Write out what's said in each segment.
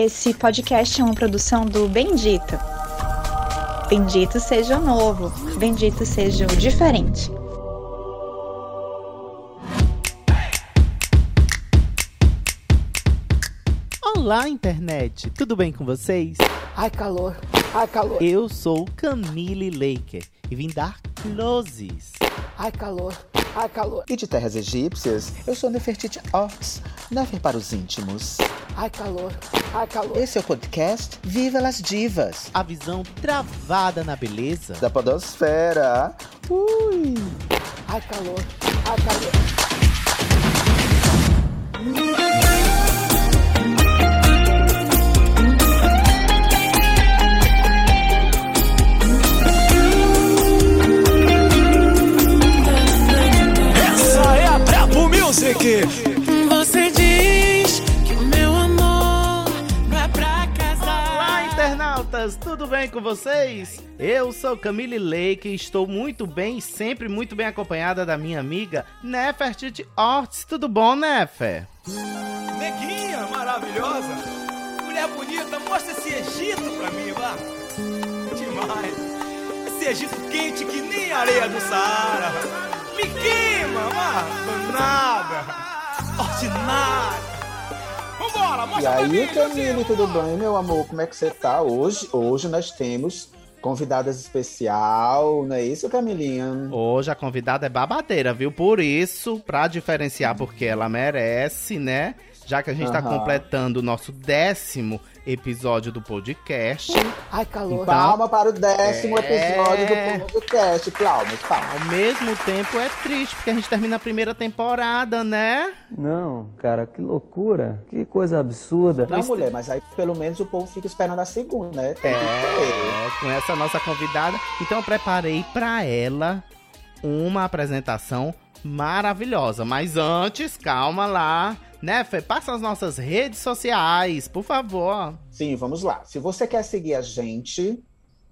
Esse podcast é uma produção do Bendito. Bendito seja o novo, bendito seja o diferente. Olá, internet! Tudo bem com vocês? Ai, calor! Ai, calor! Eu sou Camille Laker e vim dar closes. Ai, calor! Ai, calor! E de terras egípcias, eu sou Nefertiti Ox, Nefer para os íntimos. Ai, calor! Ai, calor! Esse é o podcast Viva las Divas. A visão travada na beleza da podosfera. Ui! Ai, calor! Ai, calor! Music. Você diz que o meu amor não é pra casar. Olá, internautas, tudo bem com vocês? Eu sou Camille Lake e estou muito bem e sempre muito bem acompanhada da minha amiga Nefertiti Ortiz. Tudo bom, Nefer? Neguinha maravilhosa, mulher bonita, mostra esse Egito pra mim, vá. Demais. Esse Egito quente que nem areia do Saara. Me queima, vá. Nada. Ordinária. Vambora, mostra E aí, Camille, tudo bem, meu amor? Como é que você tá? Hoje, hoje nós temos convidadas especial, não é isso, Camilinha? Hoje a convidada é babadeira, viu? Por isso, pra diferenciar, porque ela merece, né? Já que a gente tá Aham. completando o nosso décimo episódio do podcast. Ai, calor! Palma para o décimo É. episódio do podcast. Palmas, palmas. Ao mesmo tempo é triste, porque a gente termina a primeira temporada, né? Não, cara, que loucura. Que coisa absurda. Não, mulher, mas aí pelo menos o povo fica esperando a segunda, né? Tem. É, com essa nossa convidada. Então eu preparei pra ela uma apresentação maravilhosa. Mas antes, calma lá. Né, Fê? Passa as nossas redes sociais, por favor. Sim, vamos lá. Se você quer seguir a gente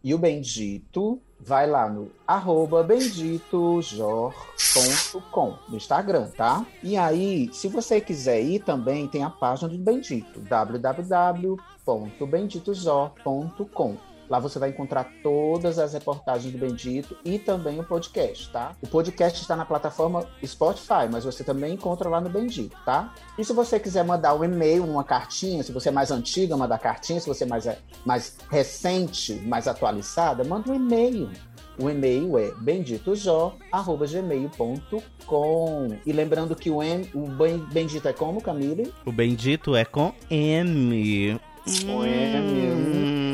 e o Bendito, vai lá no arroba benditojor.com no Instagram, tá? E aí, se você quiser ir também, tem a página do Bendito, www.benditojor.com. Lá você vai encontrar todas as reportagens do Bendito e também o podcast, tá? O podcast está na plataforma Spotify, mas você também encontra lá no Bendito, tá? E se você quiser mandar um e-mail, uma cartinha, se você é mais antiga, manda cartinha, se você é mais, mais recente, mais atualizada, manda um e-mail. O e-mail é benditojó.gmail.com. E lembrando que o, M, o Ben- Bendito é como, Camille? O bendito é com M. Com M.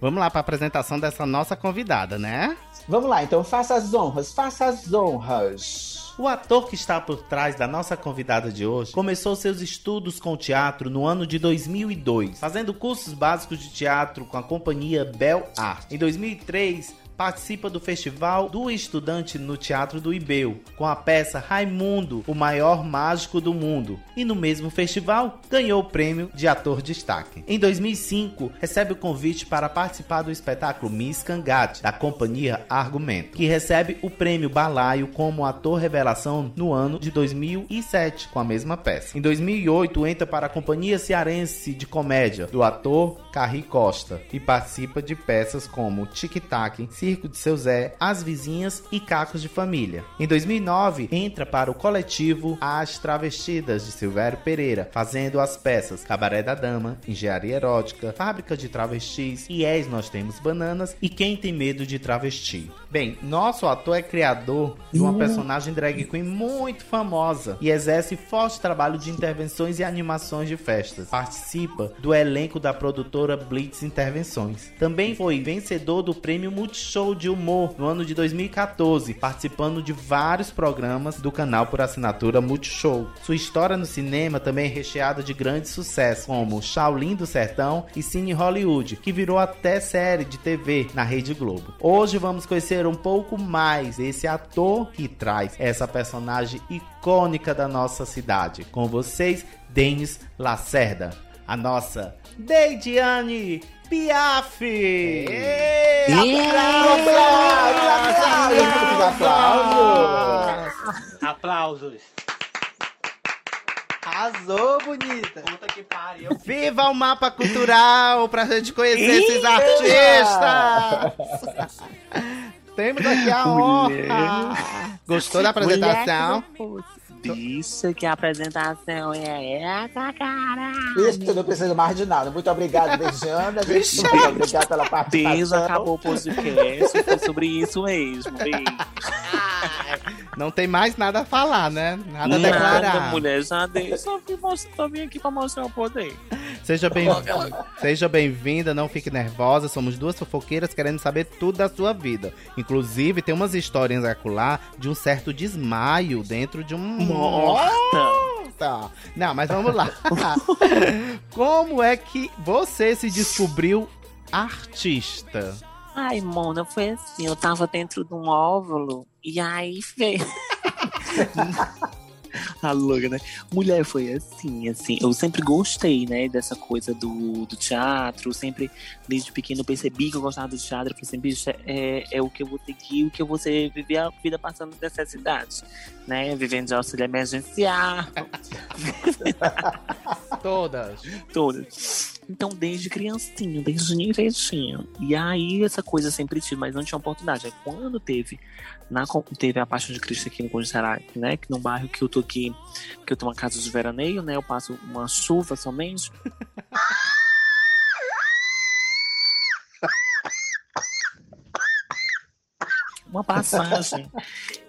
Vamos lá para a apresentação dessa nossa convidada, né? Vamos lá, então faça as honras, faça as honras. O ator que está por trás da nossa convidada de hoje começou seus estudos com teatro no ano de 2002, fazendo cursos básicos de teatro com a companhia Bel Art. Em 2003, participa do Festival do Estudante no Teatro do Ibeu, com a peça Raimundo, o maior mágico do mundo. E no mesmo festival, ganhou o prêmio de ator destaque. Em 2005, recebe o convite para participar do espetáculo Miss Cangate, da companhia Argumento, que recebe o prêmio Balaio como ator revelação no ano de 2007, com a mesma peça. Em 2008, entra para a companhia cearense de comédia do ator Carri Costa e participa de peças como Tic Tac, Circo de Seu Zé, As Vizinhas e Cacos de Família. Em 2009, entra para o coletivo As Travestidas de Silvério Pereira, fazendo as peças Cabaré da Dama, Engenharia Erótica, Fábrica de Travestis, És Nós Temos Bananas e Quem Tem Medo de Travesti. Bem, nosso ator é criador de uma personagem drag queen muito famosa e exerce forte trabalho de intervenções e animações de festas. Participa do elenco da produtora Blitz Intervenções. Também foi vencedor do prêmio Multishow de Humor no ano de 2014, participando de vários programas do canal por assinatura Multishow. Sua história no cinema também é recheada de grandes sucessos, como Shaolin do Sertão e Cine Hollywood, que virou até série de TV na Rede Globo. Hoje vamos conhecer um pouco mais desse ator que traz essa personagem icônica da nossa cidade. Com vocês, Denis Lacerda, a nossa Deidiane Piaf! Ê, Aplausos, aplausos, aplausos. Aplausos. Arrasou, bonita. Puta que pariu. Viva o mapa cultural pra gente conhecer esses artistas! Temos aqui a honra. Gostou da apresentação? Bicho, que apresentação é essa, cara? Isso, não precisa mais de nada. Muito obrigado, Beijando. Muito obrigado pela participação. Beijo, acabou o podcast. Foi sobre isso mesmo. Beijo. Não tem mais nada a falar, né? Nada a Nada, declarar. mulher, já dei. Só só vim aqui pra mostrar o poder. Seja bem- Seja bem-vinda, não fique nervosa. Somos duas fofoqueiras querendo saber tudo da sua vida. Inclusive, tem umas histórias acolá de um certo desmaio dentro de um. Morta. Não, mas vamos lá. Como é que você se descobriu artista? Ai, Mona, foi assim, eu tava dentro de um óvulo e aí veio. A louca, né? Mulher, foi assim, assim. Eu sempre gostei, né, dessa coisa do, do teatro. Sempre, desde pequeno, percebi que eu gostava do teatro. Eu falei assim, bicho, é, é o que eu vou seguir, o que eu vou ser, viver a vida passando necessidades, né? Vivendo de auxílio emergencial. Todas. Todas. Então, desde criancinha, desde nivetinho. E aí, essa coisa sempre tive, mas não tinha oportunidade. Aí, quando teve, na, teve a Paixão de Cristo aqui no Congerai, né? Que no bairro que eu tô aqui, que eu tenho uma casa de veraneio, né? Eu passo uma chuva somente. uma passagem.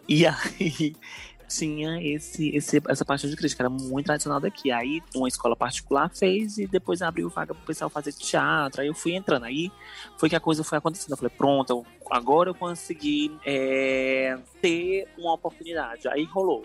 E aí tinha esse, esse, essa paixão de que era muito tradicional daqui. Aí uma escola particular fez e depois abriu vaga pro pessoal fazer teatro. Aí eu fui entrando. Aí foi que a coisa foi acontecendo. Eu falei, pronto, agora eu consegui é, ter uma oportunidade. Aí rolou.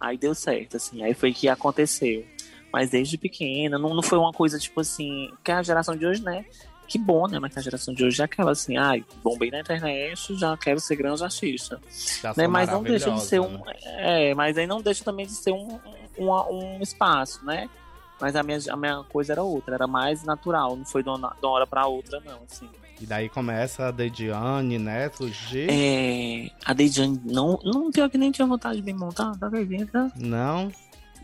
Aí deu certo, assim. Aí foi que aconteceu. Mas desde pequena, não, não foi uma coisa tipo assim. Que a geração de hoje, né? Que bom, né? Mas a geração de hoje é aquela assim, ai, bombei na internet, já quero ser grande artista. Já Né? Mas não deixa de ser um. maravilhosa, É, mas aí não deixa também de ser um, um, um espaço, né? Mas a minha, a minha coisa era outra, era mais natural, não foi de uma, de uma hora pra outra, não, assim. E daí começa a Dediane, né? Surgir. É, a Dejane não, não pior que nem tinha vontade de me montar, tá vendo? Não.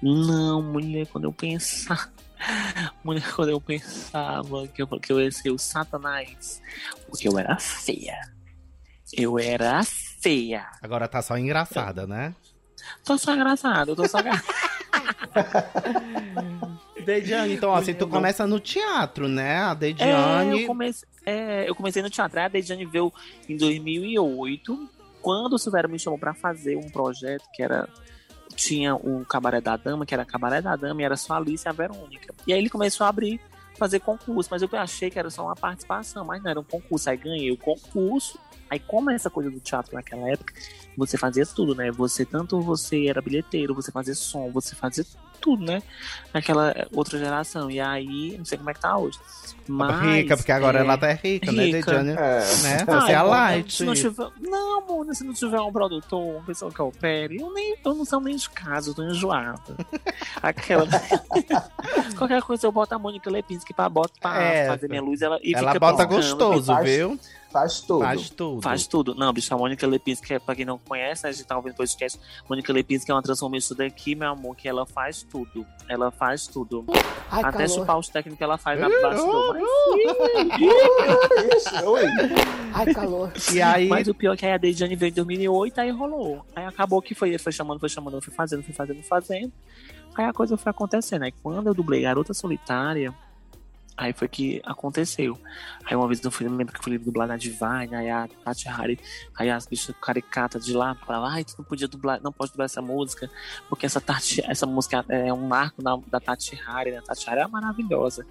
Não, mulher, quando eu pensar. Quando eu pensava que eu, que eu ia ser o Satanás, porque eu era feia. Eu era feia. Agora tá só engraçada, né? Tô só engraçado, eu tô só. Dediane, então, assim, tu começa no teatro, né? A É, Dediane. eu, comecei, é, eu comecei no teatro. A Dejane veio em 2008, quando o Silvério me chamou pra fazer um projeto que era. Tinha o Cabaré da Dama, que era Cabaré da Dama, e era só a Alice e a Verônica. E aí ele começou a abrir, fazer concurso, mas eu achei que era só uma participação, mas não era um concurso. Aí ganhei o concurso. Aí, como essa coisa do teatro naquela época, você fazia tudo, né? Você, tanto você era bilheteiro, você fazia som, você fazia tudo, né? Naquela outra geração. E aí, não sei como é que tá hoje. Mas, rica, porque agora é, ela tá rica, né, rica. Dediane? É. Né? Ai, Você é a light. Se não, tiver... não, mano, se não tiver um produtor, uma pessoa que opere, eu, nem, eu não sou nem de casa, eu tô enjoada. Aquela. Qualquer coisa eu boto a Mônica Lepinski pra, bota, pra É, fazer minha luz ela, e ela fica bota gostoso, Faz- viu? Faz tudo. Faz tudo. Faz tudo. Não, bicho, a Mônica Lepinski, é, pra quem não conhece, a gente tá ouvindo podcast, Mônica Lepinski é uma transformista daqui, meu amor, que ela faz tudo. Ela faz tudo. Ai, Até calor. chupar os técnicos ela faz na oi. Ai, calor. E aí, mas o pior é que aí a Dejane veio em 2008, aí rolou. Aí acabou que foi, foi chamando, foi chamando, foi fazendo, foi fazendo, fazendo. Aí a coisa foi acontecendo. Aí quando eu dublei Garota Solitária, aí foi que aconteceu. Aí uma vez eu fui, lembro que eu fui dublar na Divine, aí a Tati Hari, aí as bichas caricatas de lá falavam, ai, tu não podia dublar, não pode dublar essa música, porque essa, Tati, essa música é um marco da, da Tati Hari, né? A Tati Hari é maravilhosa.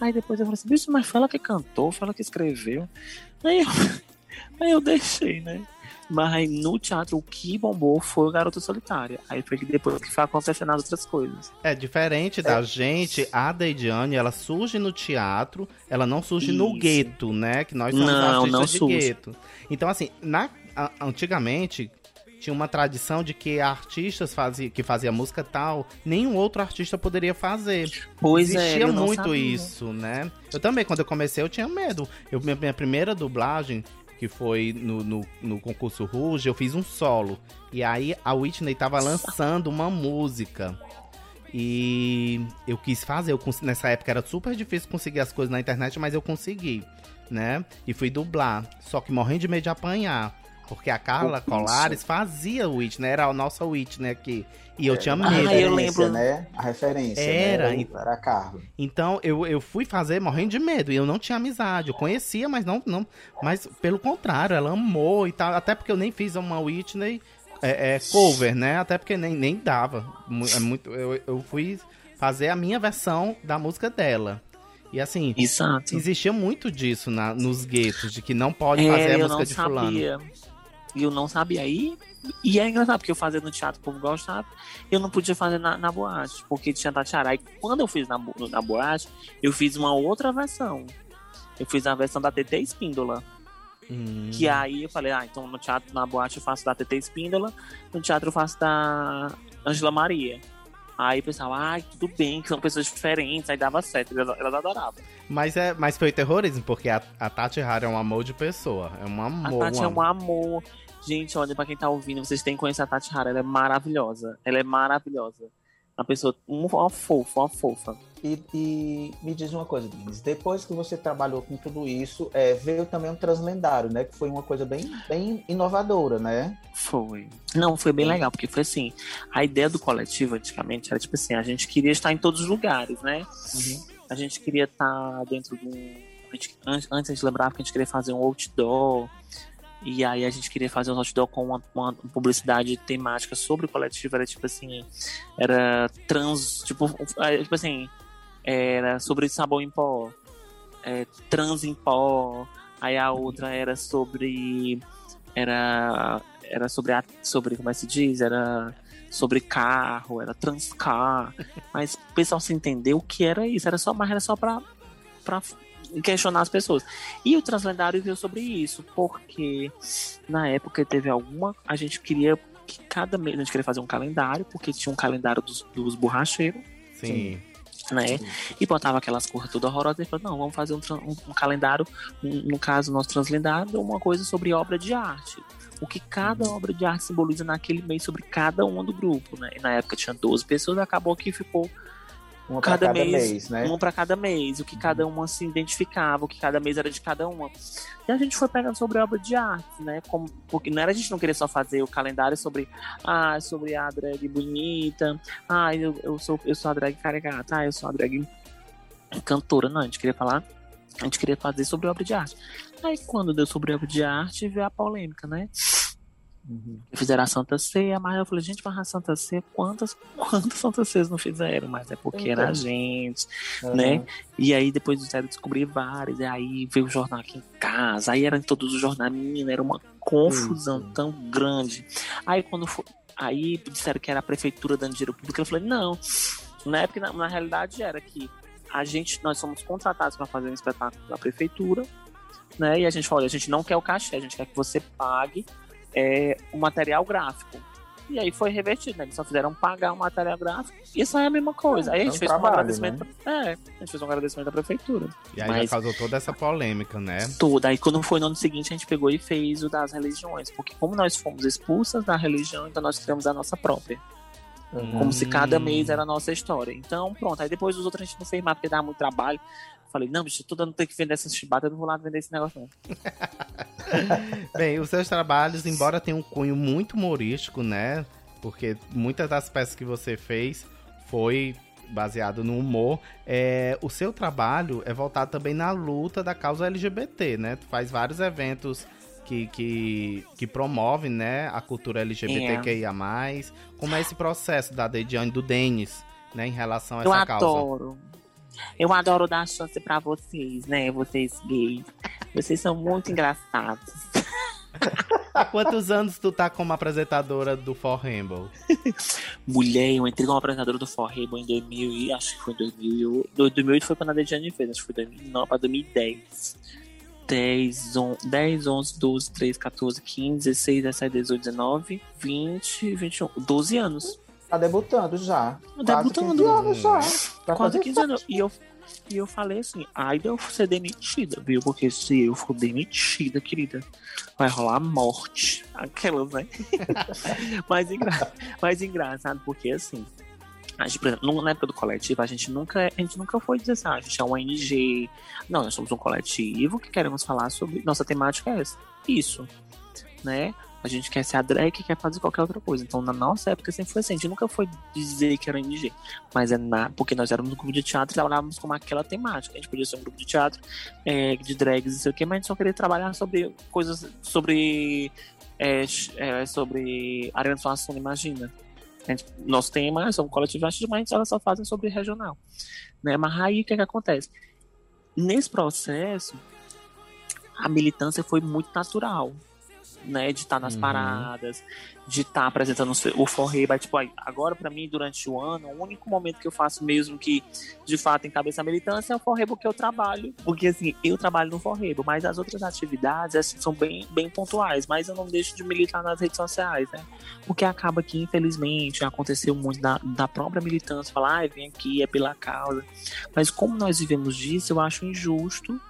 Aí depois eu falei assim, bicho, mas foi ela que cantou, foi ela que escreveu. Aí eu, aí eu deixei, né? Mas aí no teatro o que bombou foi o Garota Solitária. Aí foi que depois que foi acontecendo as outras coisas. é diferente da gente, a Dediane, ela surge no teatro, ela não surge no Isso. gueto, né? Que nós somos Não, artistas não de surge. gueto. Então, assim, na, antigamente tinha uma tradição de que artistas fazia, que fazia música tal, nenhum outro artista poderia fazer. Pois é, Existia não muito sabia. isso, né? Eu também, quando eu comecei, eu tinha medo. Eu, minha, minha primeira dublagem, que foi no, no, no concurso Ruge, eu fiz um solo. E aí a Whitney tava lançando uma música. E eu quis fazer, eu nessa época era super difícil conseguir as coisas na internet, mas eu consegui, né? E fui dublar, só que morrendo de medo de apanhar. Porque a Carla Isso. Colares fazia o Whitney, era a nossa Whitney aqui. E eu tinha A medo. Ah, eu referência, lembro. né? A referência. Era, Né? Era a Carla. Então eu, eu fui fazer morrendo de medo e eu não tinha amizade. Eu conhecia, mas não, não. Mas pelo contrário, ela amou e tal. Até porque eu nem fiz uma Whitney é, é, cover, né? Até porque nem, nem dava. É muito, eu, eu fui fazer a minha versão da música dela. E assim, Exato. existia muito disso na, nos guetos, de que não pode fazer É, a eu música não de fulano. E eu não sabia. E, e é engraçado, porque eu fazia no teatro, o povo gostava. Eu não podia fazer na, na boate, porque tinha Tatiara. Aí quando eu fiz na, na boate, eu fiz uma outra versão. Eu fiz a versão da TT Espíndola. Hum. Que aí eu falei, ah, então no teatro, na boate eu faço da TT Espíndola, no teatro eu faço da Angela Maria. Aí o pessoal, ai, tudo bem, que são pessoas diferentes, aí dava certo, elas, elas adoravam. Mas, é, mas foi terrorismo, porque a, a Tati Hara é um amor de pessoa. É um A amor. Tati um é um amor. Gente, olha, pra quem tá ouvindo, vocês têm que conhecer a Tati Hara. Ela é maravilhosa. Ela é maravilhosa. Uma pessoa, um- uma fofa, uma fofa. E, e me diz uma coisa, Denise, depois que você trabalhou com tudo isso, é, veio também um Translendário, né? Que foi uma coisa bem, bem inovadora, né? Foi. Não, foi bem legal, porque foi assim. A ideia do coletivo antigamente era tipo assim: a gente queria estar em todos os lugares, né? A gente queria estar dentro de um. gente- Antes, antes a gente lembrava que a gente queria fazer um outdoor. E aí a gente queria fazer um outdoor com uma, uma publicidade temática sobre o coletivo. Era tipo assim. Era trans. Tipo, é, tipo assim. Era sobre sabão em pó. É, trans em pó. Aí a outra era sobre. Era. Era sobre a. Sobre. Como é que se diz? Era sobre carro, era transcar. Mas o pessoal se entendeu o que era isso. Era só, mas era só pra, pra questionar as pessoas. E o Translendário veio sobre isso, porque na época teve alguma. A gente queria que cada mês a gente queria fazer um calendário, porque tinha um calendário dos, dos borracheiros, Sim. né? E botava aquelas cores todas horrorosas e falou, não, vamos fazer um, um- um calendário, um- no caso, nosso translendário, uma coisa sobre obra de arte. O que cada obra de arte simboliza naquele mês sobre cada uma do grupo, né? E na época tinha 12 pessoas, acabou que ficou Uma cada, cada mês, mês, né? um para cada mês, o que cada uma se identificava, o que cada mês era de cada uma. E a gente foi pegando sobre obra de arte, né? Como, porque não era a gente não querer só fazer o calendário sobre, ah, sobre a drag bonita, ah, eu, eu sou eu sou a drag carregata, ah, eu sou a drag cantora, não, a gente queria falar, a gente queria fazer sobre obra de arte. Aí quando deu sobre obra de arte, veio a polêmica, né? Uhum. Fizeram a Santa Ceia, mas eu falei, gente, mas a Santa Ceia, quantas, quantas Santa Ceias não fizeram? Mas é porque era a Então. gente, Uhum. né? E aí depois disseram descobrir vários, e aí veio o jornal aqui em casa, aí era em todos os jornais, menina, era uma confusão Isso. tão grande. Aí quando foi, aí disseram que era a prefeitura dando dinheiro público, eu falei, não. Na época, na, na realidade, era que a gente, nós somos contratados para fazer um espetáculo da prefeitura, né? E a gente falou, a gente não quer o cachê, a gente quer que você pague é, o material gráfico. E aí foi revertido, né? Eles só fizeram pagar o material gráfico. Isso é a mesma coisa. Aí a É gente um fez um trabalho, agradecimento. É, a gente fez um agradecimento à prefeitura. E aí Mas- já causou toda essa polêmica, né? Tudo. Aí quando foi no ano seguinte, a gente pegou e fez o das religiões. Porque como nós fomos expulsas da religião, então nós criamos a nossa própria. Uhum. Como se cada Hum. mês era a nossa história. Então, pronto. Aí depois os outros a gente não fez mais, porque dava muito trabalho. Falei, não, bicho, tô dando ter que vender essas chibatas, eu não vou lá vender esse negócio, não. Bem, os seus trabalhos, embora tenham um cunho muito humorístico, né? Porque muitas das peças que você fez foi baseado no humor. É, o seu trabalho é voltado também na luta da causa LGBT, né? Tu faz vários eventos que, que, que promovem, né, a cultura LGBTQIA+. Como é esse processo da Dediane do Denis, né, em relação a Eu essa causa? adoro. Eu adoro dar chance pra vocês, né? Vocês gays. Vocês são muito engraçados. Há quantos anos tu tá como apresentadora do For Rainbow? Mulher, eu entrei como apresentadora do Forrebo em 2000 e acho que foi em 2008. 2008 foi quando a Dediane fez, acho que foi 2009 pra 2010. 10, 11, 10, 11, 12, 13, 14, 15, 16, 17, 18, 19, 20, 21, 12 anos. Tá debutando já. Debutando. Quase 15 anos já. Vai Quase fazer 15 anos. E eu, e eu falei assim, ai de eu ser demitida, viu? Porque se eu for demitida, querida, vai rolar morte. Aquelas, né? mas, engra... mas engraçado, porque assim, A gente, por exemplo, na época do coletivo, a gente nunca, a gente nunca foi dizer assim, ah, a gente é um ONG. Não, nós somos um coletivo que queremos falar sobre. Nossa temática é essa. Isso. Né? A gente quer ser a drag que quer fazer qualquer outra coisa. Então, na nossa época sempre foi assim. A gente nunca foi dizer que era ONG. Mas é na, porque nós éramos um grupo de teatro e trabalhávamos com aquela temática. A gente podia ser um grupo de teatro, é, de drags e sei o quê, mas a gente só queria trabalhar sobre coisas. sobre. É, é, sobre de atuação, imagina. Gente, nosso tema é sobre coletivo artístico, mas elas só fazem sobre regional. Né? Mas aí o que, é que acontece? Nesse processo, a militância foi muito natural né? De estar nas Uhum. paradas, de estar apresentando o Forreba. Tipo, aí, agora, pra mim, durante o ano, o único momento que eu faço mesmo que, de fato, encabeça a militância é o Forreba que eu trabalho. Porque, assim, eu trabalho no Forreba, mas as outras atividades assim, são bem, bem pontuais. Mas eu não deixo de militar nas redes sociais, né? Porque acaba que, infelizmente, aconteceu muito da, da própria militância. Falar, ah, vem aqui, é pela causa. Mas como nós vivemos disso, eu acho injusto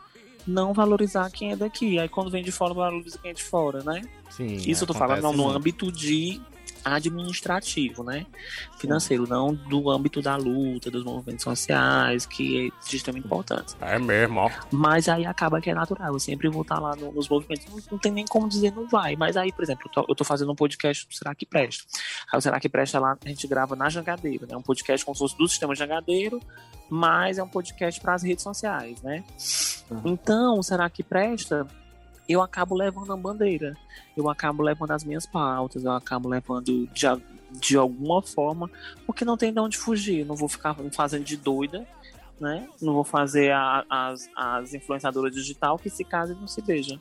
não valorizar quem é daqui. Aí quando vem de fora, valoriza quem é de fora, né? Sim, Isso eu tô não, no âmbito de administrativo, né? Financeiro, não do âmbito da luta, dos movimentos sociais, que é de extrema importância. É mesmo, ó. Mas aí acaba que é natural, eu sempre vou estar lá no- nos movimentos. Não, não tem nem como dizer não vai. Mas aí, por exemplo, eu tô, eu tô fazendo um podcast do Será que Presta? Aí o Será que Presta lá, a gente grava na Jangadeiro, né? Um podcast como se fosse do sistema Jangadeiro, mas é um podcast para as redes sociais, né? Então, o Será que Presta? Eu acabo levando a bandeira, eu acabo levando as minhas pautas, eu acabo levando de, de alguma forma, porque não tem de onde fugir. Não vou ficar fazendo de doida, né? Não vou fazer a- as, as influenciadoras digital que se casam e não se beijam,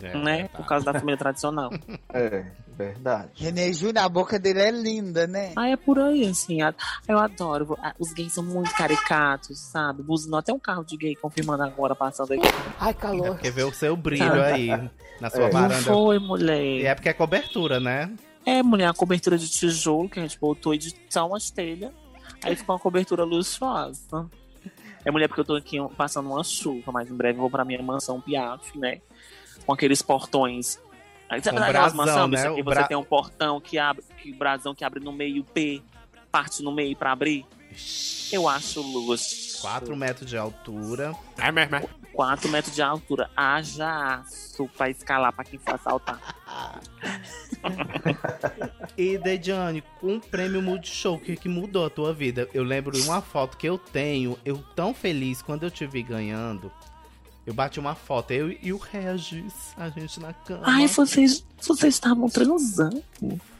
É, né? tá. Por causa da família tradicional. É, verdade. René Júnior, a boca dele é linda, né? Ah, é por aí, assim. Eu adoro. Ah, Os gays são muito caricatos, sabe? Buzinou até um carro de gay confirmando agora, passando aqui. Ai, É calor. porque vê o seu brilho aí na sua É. Não varanda. foi, E mulher. é porque é cobertura, né? É, mulher, a cobertura de tijolo que a gente botou e de só umas telhas. Aí ficou uma cobertura luxuosa. É, mulher, porque eu tô aqui passando uma chuva, mas em breve eu vou pra minha mansão Piaf, né? Com aqueles portões. Aí, sabe Com aquelas brasão, mansão, né? que você bra- tem um portão que abre, que brasão que abre no meio P, parte no meio pra abrir? Eu acho luxo. 4 metros de altura. É mesmo, é. 4 metros de altura. Haja aço pra escalar pra quem for assaltar. E Dejane, com o prêmio Multishow, o que, que mudou a tua vida? Eu lembro de uma foto que eu tenho, eu tão feliz quando eu te vi ganhando. Eu bati uma foto, eu e o Regis, a gente na cama. Ai, vocês, vocês estavam transando.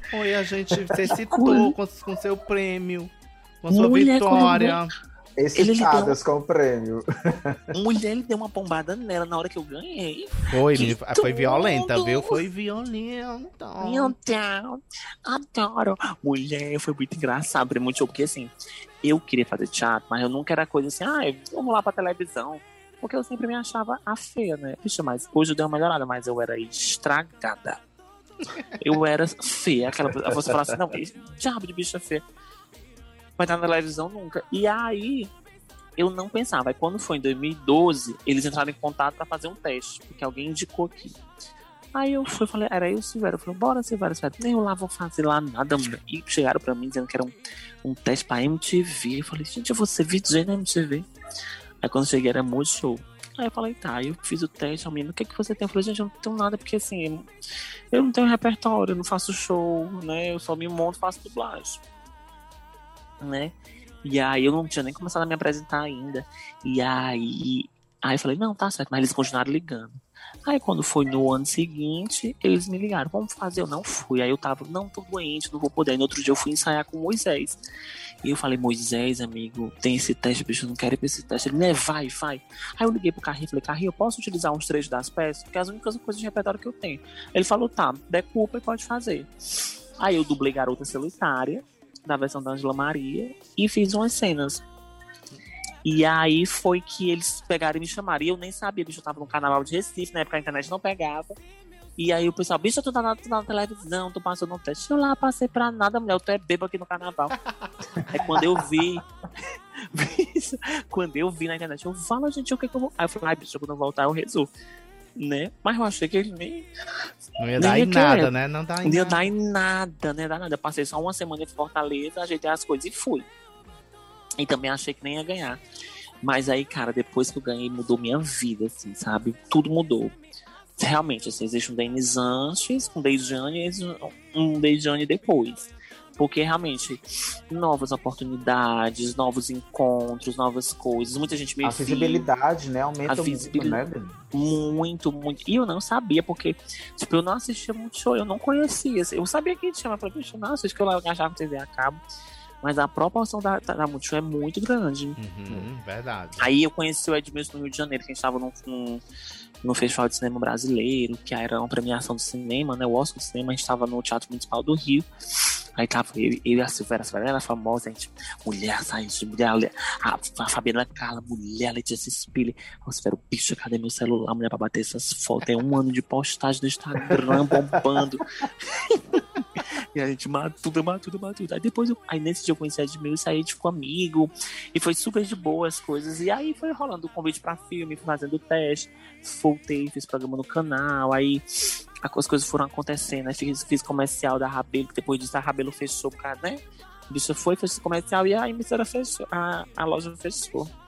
Foi, a gente, você Coisa. citou com, com seu prêmio, com a sua Mulher, vitória. Excitadas com o prêmio. Mulher, ele deu uma pombada nela na hora que eu ganhei. Foi, Que foi violenta, viu? Foi violenta. Meu Deus, adoro. Mulher, foi muito engraçado, muito show, porque assim, eu queria fazer teatro, mas eu nunca era coisa assim, ah, vamos lá pra televisão. Porque eu sempre me achava a feia, né? Bicho, mas hoje eu dei uma melhorada, mas eu era estragada. Eu era feia, aquela você fala assim, não, diabo de bicha feia. Vai estar na televisão nunca. E aí, eu não pensava. Aí quando foi em 2012, eles entraram em contato pra fazer um teste, porque alguém indicou aqui. Aí eu fui, falei, era eu Silvério. Eu falei, bora, Silvério, Silvério. Nem eu lá vou fazer lá nada. E chegaram pra mim dizendo que era um, um teste pra MTV. Eu falei, gente, eu vou ser VJ na MTV. Aí quando eu cheguei era muito show. Aí eu falei, tá, eu fiz o teste, a menina, o que que você tem? Eu falei, gente, eu não tenho nada, porque assim, eu não tenho repertório, eu não faço show, né? Eu só me monto, faço dublagem. Né? E aí eu não tinha nem começado a me apresentar ainda. E aí, aí eu falei, não, tá certo, mas eles continuaram ligando. Aí quando foi no ano seguinte, eles me ligaram, vamos fazer, eu não fui. Aí eu tava, não, tô doente, não vou poder. Aí no outro dia eu fui ensaiar com o Moisés. E eu falei, Moisés, amigo, tem esse teste, bicho, eu não quero ir pra esse teste. Ele, né, vai, vai. Aí eu liguei pro Carrinho e falei, Carrinho, eu posso utilizar uns trechos das peças? Porque é as únicas coisas de repertório que eu tenho. Ele falou, tá, decupa e pode fazer. Aí eu dublei Garota Solitária, da versão da Angela Maria, e fiz umas cenas. E aí foi que eles pegaram e me chamaram. E eu nem sabia, bicho, eu tava no carnaval de Recife, na época a internet não pegava. E aí o pessoal, bicho, tu tá na, tu tá na televisão, tu passou no teste. Eu lá passei pra nada, mulher, eu tô é bebo aqui no carnaval. aí quando eu vi. quando eu vi na internet, eu falo, gente, o que que eu vou. Aí eu falei, ai, bicho, quando eu voltar eu resolvo. Né? Mas eu achei que ele nem. Não ia nem dar em querer. nada, né? Não dá em Não ia nada. dar em nada, dar nada. Eu passei só uma semana em Fortaleza, ajeitei as coisas e fui. E também achei que nem ia ganhar. Mas aí, cara, depois que eu ganhei, mudou minha vida, assim, sabe? Tudo mudou. Realmente, assim, existe um Denis antes, um Dejane e um Dejane depois. Porque realmente, novas oportunidades, novos encontros, novas coisas. Muita gente me A viu. visibilidade, né? Aumenta A muito, visibilidade. né? Dani? Muito, muito. E eu não sabia, porque, tipo, eu não assistia muito show, eu não conhecia. Eu sabia que tinha, mas eu falei, "Poxa, não, acho que eu achava TV a cabo. Mas a proporção da, da Multishow é muito grande. Uhum, verdade. Aí eu conheci o Edmilson no Rio de Janeiro, que a gente tava num, num- no Festival de Cinema Brasileiro, que era uma premiação do cinema, né? O Oscar do cinema, a gente tava no Teatro Municipal do Rio. Aí tava eu, eu e a Silveira, a Silveira era famosa, a gente, mulher, sai de mulher, mulher, a, a Fabiana Carla, mulher, a Letícia Spille. Eu Silveira, bicho, cadê meu celular, mulher, pra bater essas fotos? Tem um ano de postagem no Instagram bombando. E a gente matuda, matuda, matuda. Aí depois, eu, aí nesse dia eu conheci a Edmilson, aí a gente ficou amigo. E foi super de boa as coisas. E aí foi rolando o convite pra filme, fazendo teste. Voltei, fiz programa no canal. Aí a- as coisas foram acontecendo. Aí fiz, fiz comercial da Rabelo. Depois disso a Rabelo fechou, por causa, né? O bicho foi, fez comercial e a emissora fechou. A, a loja fechou.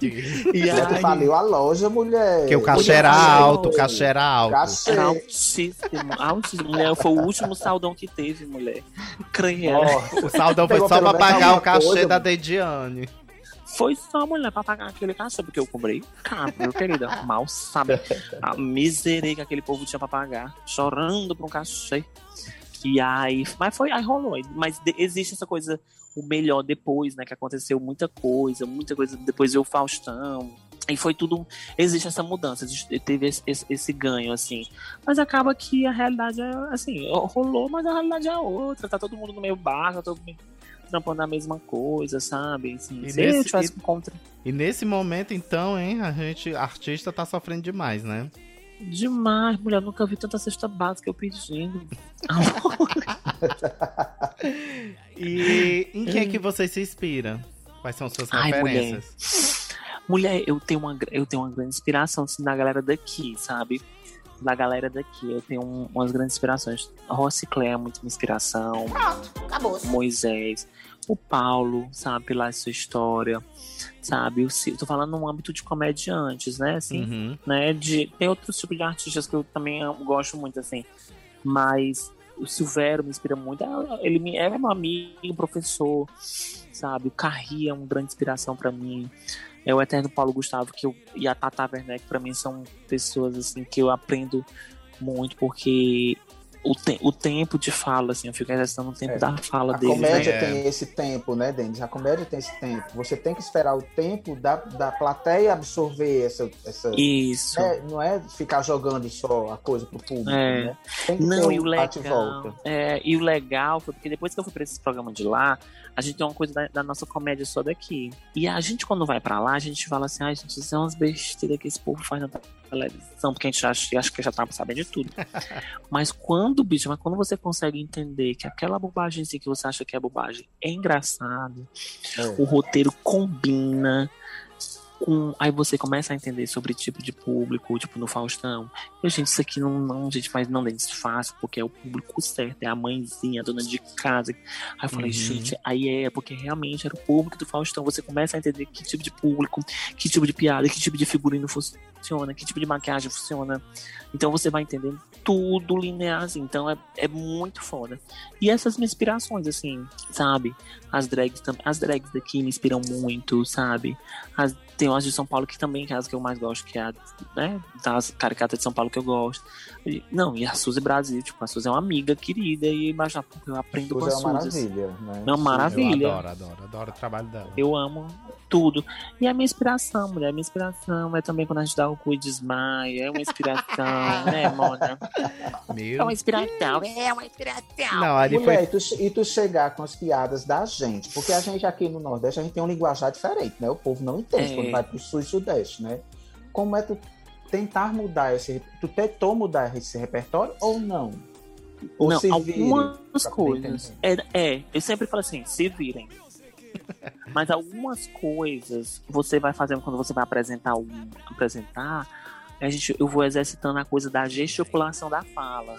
E Já tu faliu a loja, mulher. Porque o cachê era alto, o cachê era alto. Cachê. Era altíssimo, altíssimo. Mulher, foi o último saldão que teve, mulher. Creia. O saldão foi Pegou só pra pagar o cachê coisa, da mano. Dediane. Foi só, mulher, pra pagar aquele cachê, porque eu cobrei caro, meu querido. Mal sabe a miseria que aquele povo tinha pra pagar, chorando por um cachê. E aí, mas foi, aí rolou. Mas existe essa coisa, o melhor depois, né? Que aconteceu muita coisa, muita coisa. Depois veio o Faustão. E foi tudo. Existe essa mudança, existe- teve esse, esse- esse ganho, assim. Mas acaba que a realidade é assim, rolou, mas a realidade é outra. Tá todo mundo no meio bar, tá todo mundo trampando a mesma coisa, sabe? Assim, E se eu nesse- tivesse e- encontrado. E nesse momento, então, hein, a gente, artista, tá sofrendo demais, né? Demais, mulher, nunca vi tanta cesta básica eu pedindo. E em quem é que você se inspira? Quais são suas Ai, referências? Mulher, eu tenho uma, eu tenho uma grande inspiração assim, da galera daqui, sabe? Da galera daqui, eu tenho um- umas grandes inspirações. Rossi Clé é muito uma inspiração. Acabou. Moisés, o Paulo, sabe, pela sua história, sabe? O Sil- tô falando no âmbito de comediantes, né? Assim, Uhum. né? De, tem outros tipos de artistas que eu também amo- gosto muito, assim. Mas o Silvério me inspira muito. Ah, Ele me, é meu amigo, professor, sabe? O Carri é uma grande inspiração pra mim. É o Eterno Paulo Gustavo que eu, e a Tata Werneck, pra mim, são pessoas assim que eu aprendo muito, porque o, te, o tempo de fala, assim, eu fico exercitando o tempo É. da fala A deles. né? comédia É. tem esse tempo, né, Denis? A comédia tem esse tempo. Você tem que esperar o tempo da, da plateia absorver essa. essa Isso. né? Não é ficar jogando só a coisa pro público, É. né? Tem que Não, ter e o legal. volta. É, e o legal foi porque depois que eu fui pra esse programa de lá, a gente tem uma coisa da, da nossa comédia só daqui. E a gente, quando vai pra lá, a gente fala assim, ai, gente, isso é umas besteiras que esse povo faz na televisão, porque a gente acha, acha que já tá sabendo de tudo. mas quando, bicho, mas quando você consegue entender que aquela bobagem assim que você acha que é bobagem é engraçado, É. o roteiro combina. Com, aí você começa a entender sobre tipo de público, tipo no Faustão. Eu, gente, isso aqui não, não, gente, mas não é fácil, porque é o público certo, é a mãezinha, a dona de casa. Aí eu falei, Uhum. gente, aí é, porque realmente era o público do Faustão. Você começa a entender que tipo de público, que tipo de piada, que tipo de figurino funciona, que tipo de maquiagem funciona. Então você vai entendendo tudo linear, assim. Então é, é muito foda. E essas minhas inspirações, assim, sabe? As drags também. As drags daqui me inspiram muito, sabe? As, tem umas de São Paulo que também, que é as que eu mais gosto, que é a, né? Das caricatas de São Paulo que eu gosto. E- não, e a Suzy Brasil, tipo, a Suzy é uma amiga querida e baixa, porque eu aprendo com Suzy a é uma Suzy. maravilha, né? É uma maravilha. Eu adoro, adoro, adoro o trabalho dela. Eu amo tudo. E a minha inspiração, mulher, a minha inspiração é também quando a gente dá o cu e desmaia. É uma inspiração, né, Mona? É Meu. uma inspiração, é uma inspiração. Não, ali Mulher, foi. e, tu, e tu chegar com as piadas da gente, porque a gente aqui no Nordeste, a gente tem um linguajar diferente, né? O povo não entende É. quando vai pro Sul e Sudeste, né? Como é tu tentar mudar esse... Tu tentou mudar esse repertório ou não? Ou Não, algumas coisas. É, é, eu sempre falo assim, se virem. Mas algumas coisas você vai fazendo quando você vai apresentar um, apresentar, a gente, eu vou exercitando a coisa da gesticulação da fala.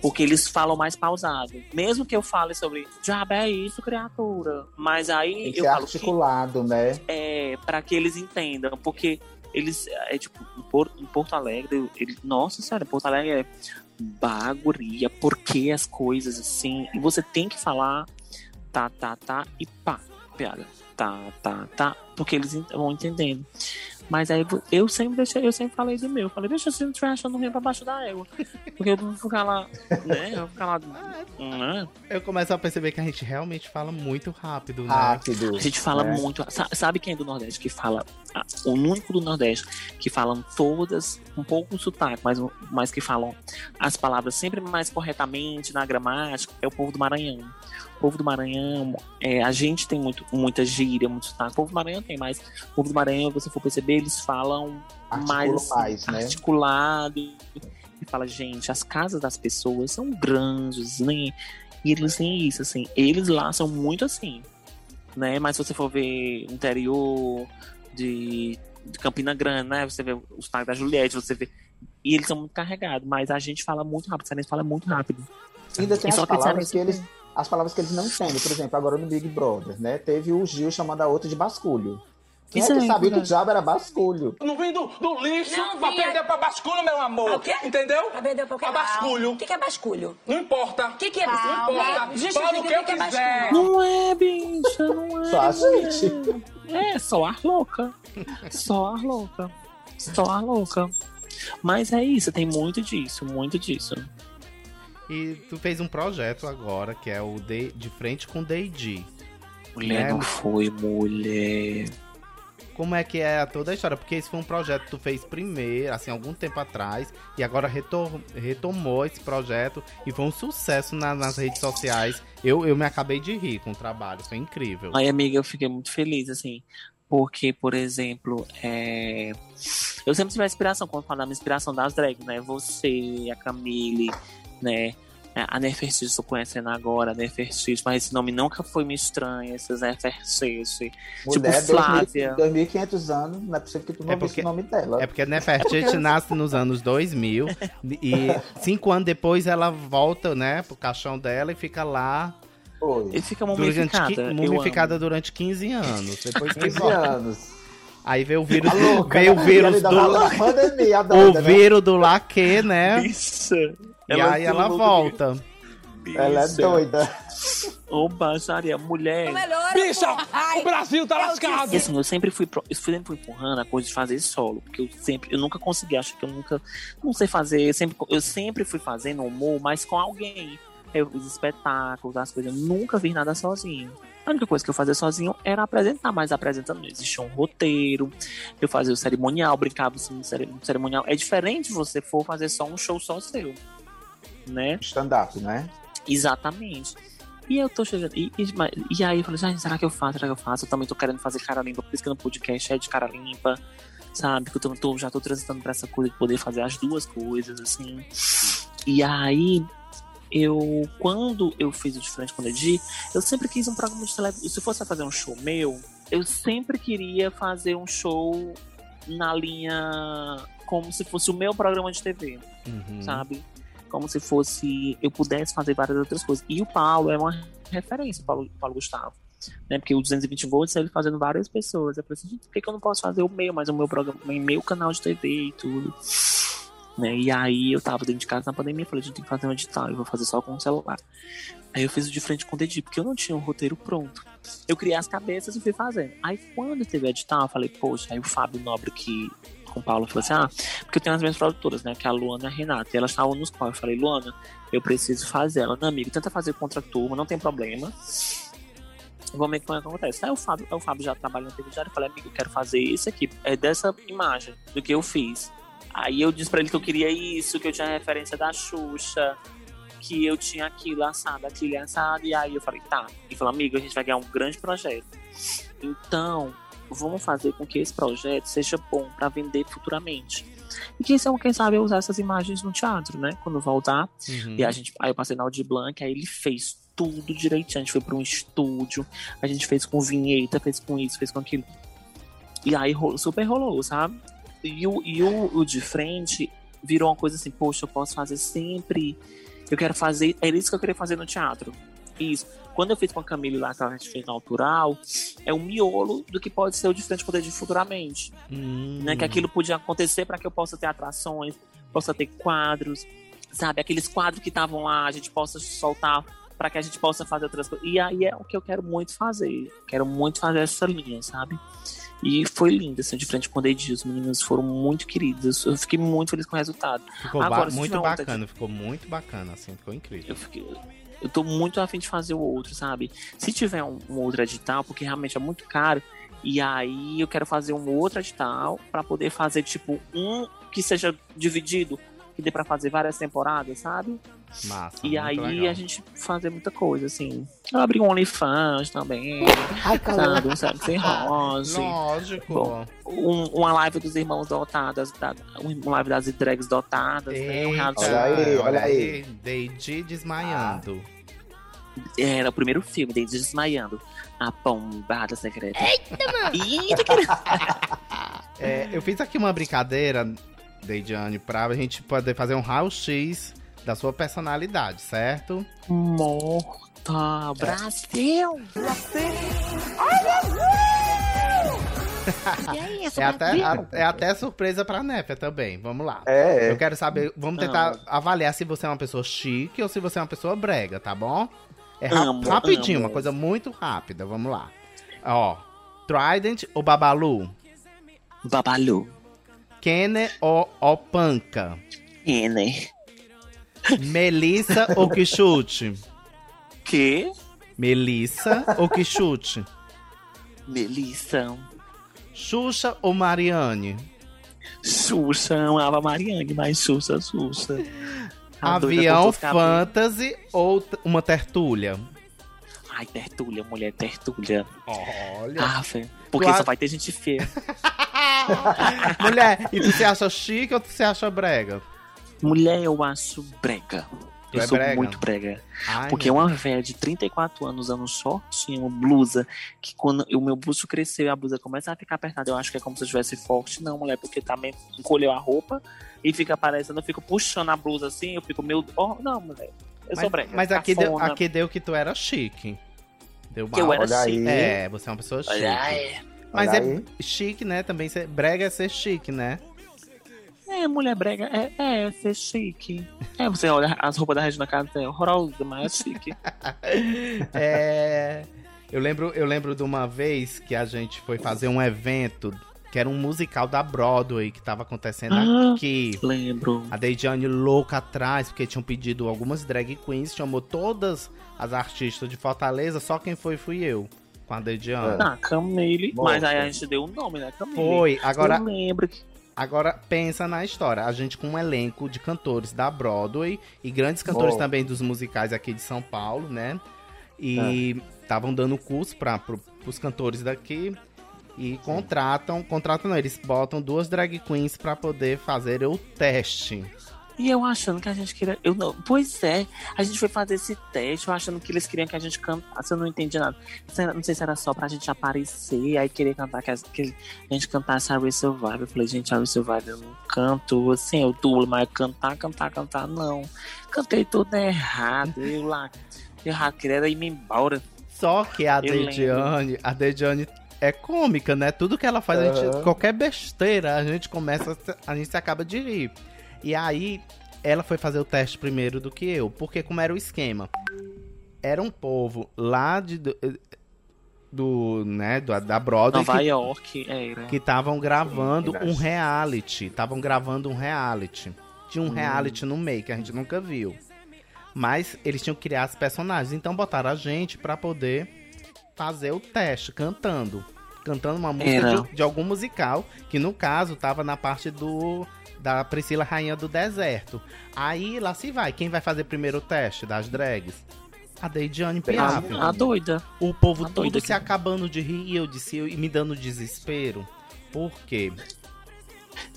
Porque eles falam mais pausado. Mesmo que eu fale sobre diabo é isso, criatura. Mas aí Tem que eu ser falo que articulado, né? é para que eles entendam. Porque eles, é tipo, em Por- em Porto Alegre, nossa senhora, Porto Alegre é baguria, porque as coisas assim. E você tem que falar tá, tá, tá e pá, piada. Tá, tá, tá. Porque eles vão entendendo. Mas aí eu sempre deixei, eu sempre falei do meu. Eu falei, deixa eu se não estiver achando ruim pra baixo da égua. Porque eu vou ficar lá, né? Eu vou ficar lá. né? Eu começo a perceber que a gente realmente fala muito rápido, né? Rápido. A gente fala né? muito. sa- Sabe quem é do Nordeste que fala? O único do Nordeste que falam todas, um pouco com sotaque, mas, mas que falam as palavras sempre mais corretamente na gramática, é o povo do Maranhão. O povo do Maranhão, é, a gente tem muito, muita gíria, muito sotaque. O povo do Maranhão tem, mas o povo do Maranhão, se você for perceber, eles falam mais, mais, né? articulado. E fala, gente, as casas das pessoas são grandes, né? E eles têm isso, assim. Eles lá são muito assim, né? Mas se você for ver interior de, de Campina Grande, né? Você vê o sotaque da Juliette, você vê... E eles são muito carregados, mas a gente fala muito rápido, o cearense fala muito rápido. Ainda tem E as que palavras que eles. As palavras que eles não entendem. Por exemplo, agora no Big Brother, né? Teve o Gil chamando a outra de basculho. Quem Isso é que é sabia que o diabo era basculho? Eu não vim do, do lixo Não pra perder pra basculho, meu amor. O quê? Entendeu? Pra perder pra quê? Pra basculho. O que que é basculho? Não importa. O que que é? Não importa. Fala o que eu é quiser. basculho. Não é, bicha, não é. Só a gente. É, só ar louca. Só ar louca. Só ar louca. Mas é isso, tem muito disso, muito disso. E tu fez um projeto agora, que é o de, de frente com D&D. Mulher É. não foi, mulher. Como é que é toda a história? Porque esse foi um projeto que tu fez primeiro, assim, algum tempo atrás, e agora retomou esse projeto e foi um sucesso na- nas redes sociais. Eu, eu me acabei de rir com o trabalho, foi incrível. Aí, amiga, eu fiquei muito feliz, assim. Porque, por exemplo, é... eu sempre tive a inspiração, quando falo da minha inspiração das drags, né? Você, a Camille, né? A Nefertiti, estou conhecendo agora, a Nefertiti, mas esse nome nunca foi me estranho, esses Nefertiti. Tipo, Mulher, Flávia. 2500 anos, não é possível que tu não É porque- o nome dela. É porque a Nefertiti nasce nos anos 2000 e cinco anos depois ela volta, né, pro caixão dela e fica lá Foi. E fica durante, mumificada. eu mumificada amo. durante 15 anos. Depois que 15 volta. anos. Aí veio o vírus, A louca, veio o né? vírus do pandemia, a o né? vírus do laque, né? Isso. E aí se ela volta. Ela é doida. Ô, baixaria, mulher. Bicha, o Brasil tá lascado. E assim, eu sempre fui, pro- eu sempre fui empurrando a coisa de fazer solo, porque eu sempre, eu nunca consegui, acho que eu nunca, não sei fazer, eu sempre, eu sempre fui fazendo humor, mas com alguém. Eu, os espetáculos, as coisas, eu nunca vi nada sozinho. A única coisa que eu fazia sozinho era apresentar, mas apresentando não existia um roteiro. Eu fazia o cerimonial, brincava assim, no cerimonial. É diferente você for fazer só um show só seu, né? Stand-up, né? Exatamente. E eu tô chegando. E, e, e aí eu falei, gente, será que eu faço? Será que eu faço? Eu também tô querendo fazer cara limpa, por isso que no podcast é de cara limpa, sabe? Que eu tô- já tô transitando pra essa coisa de poder fazer as duas coisas, assim. E aí, eu, quando eu fiz o Diferente com o Edi, eu sempre quis um programa de televisão. Se fosse fazer um show meu, eu sempre queria fazer um show na linha como se fosse o meu programa de TV Uhum. sabe? Como se fosse eu pudesse fazer várias outras coisas. E o Paulo é uma referência, o Paulo, Paulo Gustavo. Né? Porque o 220 volts ele fazendo várias pessoas. Eu falei assim, gente, por que, que eu não posso fazer o meu, mas o meu programa, em meu canal de TV e tudo. Né? E aí eu tava dentro de casa na pandemia, falei, a gente tem que fazer um edital, eu vou fazer só com o celular. Aí eu fiz o de frente com o dedinho, porque eu não tinha um roteiro pronto. Eu criei as cabeças e fui fazendo. Aí quando teve o edital, eu falei, poxa, aí o Fábio Nobre que com o Paulo falou assim: ah, porque eu tenho as minhas produtoras, né? Que é a Luana e a Renata. E elas estavam nos qual. Eu falei, Luana, eu preciso fazer. Ela, não, amigo, tenta fazer contra a turma, não tem problema. Vamos ver como é que acontece. Aí o Fábio, o Fábio já trabalha no TV Diário. Eu falei, amigo, eu quero fazer isso aqui. É dessa imagem do que eu fiz. Aí eu disse pra ele que eu queria isso, que eu tinha referência da Xuxa, que eu tinha aquilo assado, aquilo assado. E aí eu falei, tá. Ele falou, amigo, a gente vai ganhar um grande projeto. Então, vamos fazer com que esse projeto seja bom para vender futuramente. E quem, são, quem sabe usar essas imagens no teatro, né? Quando voltar. Uhum. E a gente, aí eu passei na Audi Blanc, aí ele fez tudo direitinho. A gente foi para um estúdio, a gente fez com vinheta, fez com isso, fez com aquilo. E aí super rolou, sabe? E o, e o, o de frente virou uma coisa assim, poxa, eu posso fazer sempre Eu quero fazer. Era isso que eu queria fazer no teatro. Isso. Quando eu fiz com a Camille lá, que a gente fez no autoral, é um miolo do que pode ser o diferente poder de futuramente. Hum. Né? Que aquilo podia acontecer para que eu possa ter atrações, possa ter quadros, sabe? Aqueles quadros que estavam lá, a gente possa soltar para que a gente possa fazer outras coisas. E aí é o que eu quero muito fazer. Quero muito fazer essa linha, sabe? E foi lindo, assim, de frente com o Deide. Os meninos foram muito queridos. Eu fiquei muito feliz com o resultado. Ficou Agora, ba- muito bacana, ficou muito bacana, assim, ficou incrível. Eu fiquei. Eu tô muito afim de fazer o outro, sabe? Se tiver um, um outro edital, porque realmente é muito caro, e aí eu quero fazer um outro edital pra poder fazer, tipo, um que seja dividido, que dê pra fazer várias temporadas, sabe? Massa. E aí legal. a gente fazer muita coisa, assim. Eu abri um OnlyFans também, Ai, sabe? Um sexy rose. Lógico. Bom, um, uma live dos irmãos dotadas, da, uma live das drags dotadas, né? Um Olha aí, olha aí. Deide desmaiando. Era o primeiro filme, desde Desmaiando. A bombada secreta. Eita, mano! Eita, que... É, eu fiz aqui uma brincadeira, Deidiane, pra gente poder fazer um raio-x da sua personalidade, certo? Morta! Brasil! E aí, essa É até, Brasil? a- é até surpresa pra Néfia também. Vamos lá. É, Eu quero saber, vamos tentar avaliar se você é uma pessoa chique ou se você é uma pessoa brega, tá bom? É ra- Amo, rapidinho, amo. uma coisa muito rápida, vamos lá. Ó, Trident ou Babalu? Babalu. Kenner ou Opanca? N. Melissa ou Quixute? Que? Melissa ou Quixute? Melissa. Xuxa ou Mariane? Xuxa, amava Mariane, mas Xuxa, Xuxa. A doida Avião fantasy ou uma tertúlia? Ai, tertúlia, mulher, tertúlia. Olha. Ah. Porque Tu só acha- vai ter gente feia. Mulher, e tu se acha chique ou tu se acha brega? Mulher, eu acho brega. Tu eu é sou brega? muito brega. Ai, Porque uma velha de 34 anos usando um shortinho, uma blusa, que quando o meu busto cresceu e a blusa começa a ficar apertada, eu acho que é como se eu estivesse forte. Não, mulher, porque também encolheu a roupa e fica aparecendo, eu fico puxando a blusa assim, eu fico, meu. Oh, não, mulher. Eu Mas, sou brega. mas aqui, deu, aqui deu que tu era chique. Deu Que eu era olha chique. aí. É, você é uma pessoa chique. Olha aí. Mas Olha é aí. chique, né? Também ser, brega é ser chique, né? É, mulher brega, é, é ser chique. É, você olha as roupas da Regina Casé, é horrorosa, mas é chique. É, eu lembro, eu lembro de uma vez que a gente foi fazer um evento que era um musical da Broadway que tava acontecendo Ah. aqui. Lembro. A Deidiane louca atrás, porque tinham pedido algumas drag queens, chamou todas as artistas de Fortaleza, só quem foi fui eu, com a Deidiane. Ah, Camille. Nossa. Mas aí a gente deu o nome, né? Camille. Foi, agora Eu lembro que. Agora pensa na história. A gente com um elenco de cantores da Broadway e grandes cantores também dos musicais aqui de São Paulo, né? E estavam dando curso para pro, os cantores daqui e contratam, contratam não, eles botam duas drag queens para poder fazer o teste. E eu achando que a gente queria. Eu não... Pois é, a gente foi fazer esse teste, eu achando que eles queriam que a gente cantasse, eu não entendi nada. Não sei se era só pra gente aparecer, aí querer cantar, que a que a gente cantasse a Survive. Eu falei, gente, a Survive eu não canto, assim, eu dublo, mas cantar, cantar, cantar, não. Cantei tudo errado, eu lá, errado, queria ir embora. Só que a Eu Deidiane, a Deidiane é cômica, né? Tudo que ela faz, a gente- qualquer besteira, a gente começa, a gente acaba de rir. E aí, ela foi fazer o teste primeiro do que eu, porque como era o esquema? Era um povo lá de do, do, né, do- da Broadway Nova que York, era. que estavam gravando Sim, um reality. Estavam gravando um reality. Tinha um reality no meio que a gente nunca viu. Mas eles tinham que criar as personagens. Então botaram a gente pra poder fazer o teste cantando. Cantando uma música de, de algum musical. Que no caso tava na parte do. Da Priscila Rainha do Deserto. Aí lá se vai. Quem vai fazer primeiro o teste das drags? A Deidiane Piaf. A, a doida. O povo Tá todo se aqui. acabando de rir e eu disse eu- e me dando desespero. Por quê?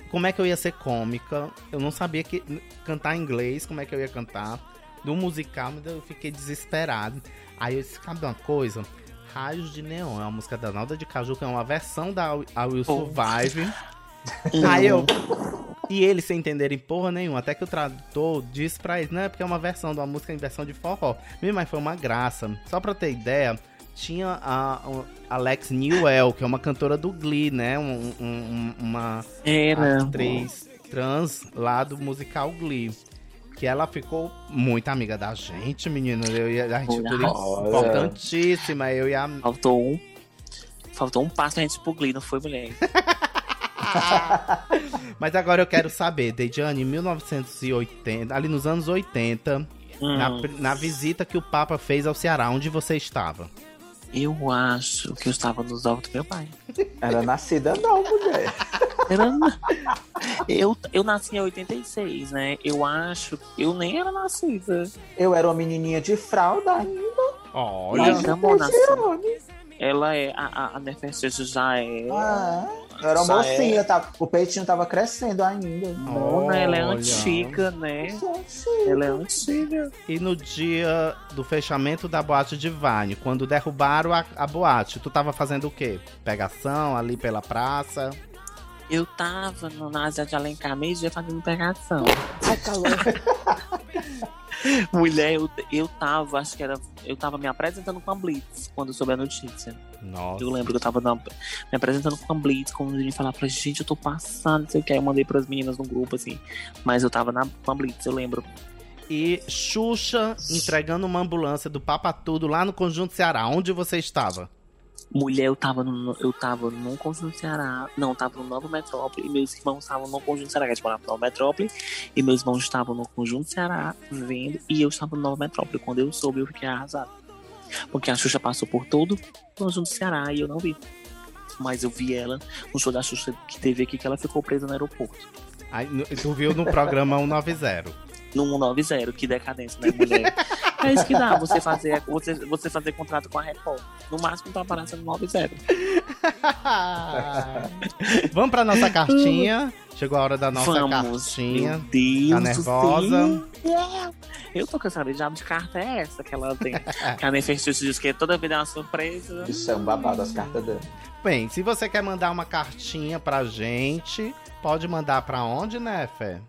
Como é que eu ia ser cômica? Eu não sabia que cantar inglês, como é que eu ia cantar. Do musical, mas eu fiquei desesperado. Aí eu disse, sabe uma coisa? Raios de Neon, é uma música da Nalda de Caju, que é uma versão da I Will Oh. Survive. Aí eu E eles sem entenderem porra nenhuma, até que o tradutor disse pra eles, não, é porque é uma versão de uma música em versão de forró. Mesmo, mas foi uma graça. Só pra ter ideia, tinha a, a Alex Newell, que é uma cantora do Glee, né? Um- um- uma Era. atriz trans lá do musical Glee. Que ela ficou muito amiga da gente, menino. Eu e a a gente importantíssima. Eu e a. Faltou um. Faltou um passo pra gente pro Glee, não foi, mulher? Mas agora eu quero saber, Deidiane, em 1980, ali nos anos 80, Hum. na, na visita que o Papa fez ao Ceará, onde você estava? Eu acho que eu estava nos ovos do meu pai. Era nascida não, mulher. Era... eu, eu nasci em 86, né? Eu acho. Eu nem era nascida. Eu era uma menininha de fralda ainda. Olha, Olha, amor, nasci. Ela é. A, a, a Nefertiti já é. Ah, eu era Já mocinha, é. tava, o peitinho tava crescendo ainda. Mona, ela é antiga, né? Gente, Ela é antiga. E no dia do fechamento da boate de Vine, quando derrubaram a, a boate, tu tava fazendo o quê? Pegação ali pela praça? Eu tava no, na Ásia de Alencar, meio dia fazendo pegação. Ai, calor. Mulher, eu, eu tava, acho que era. Eu tava me apresentando com a Blitz quando soube a notícia. Nossa. Eu lembro que eu tava na- me apresentando com a Blitz, quando a gente falava, falei, gente, eu tô passando, não sei o que. Aí eu mandei pras meninas no grupo, assim. Mas eu tava na com a Blitz, eu lembro. E Xuxa entregando uma ambulância do Papa Tudo lá no Conjunto Ceará. Onde você estava? Mulher, eu tava no, eu tava num conjunto Ceará. Não, tava no Nova Metrópole. E meus irmãos estavam no conjunto Ceará, que a gente morava no Nova Metrópole. E meus irmãos estavam no conjunto Ceará vendo. E eu estava no Nova Metrópole. Quando eu soube, eu fiquei arrasado. Porque a Xuxa passou por todo o conjunto Ceará e eu não vi. Mas eu vi ela no show da Xuxa que teve aqui, que ela ficou presa no aeroporto. Aí, tu viu no programa 190. No 190, que decadência, né, mulher? é isso que dá, você fazer, você, você fazer contrato com a Record. No máximo, tá aparecendo no 90. Vamos pra nossa cartinha. Chegou a hora da nossa Vamos. cartinha. Meu Deus Tá do nervosa? Eu tô saber, diabo de carta é essa que ela tem? que a Nefertiti diz que toda vida é uma surpresa. Isso é um babado as cartas dela. Bem, se você quer mandar uma cartinha pra gente, pode mandar pra onde, né, Fé?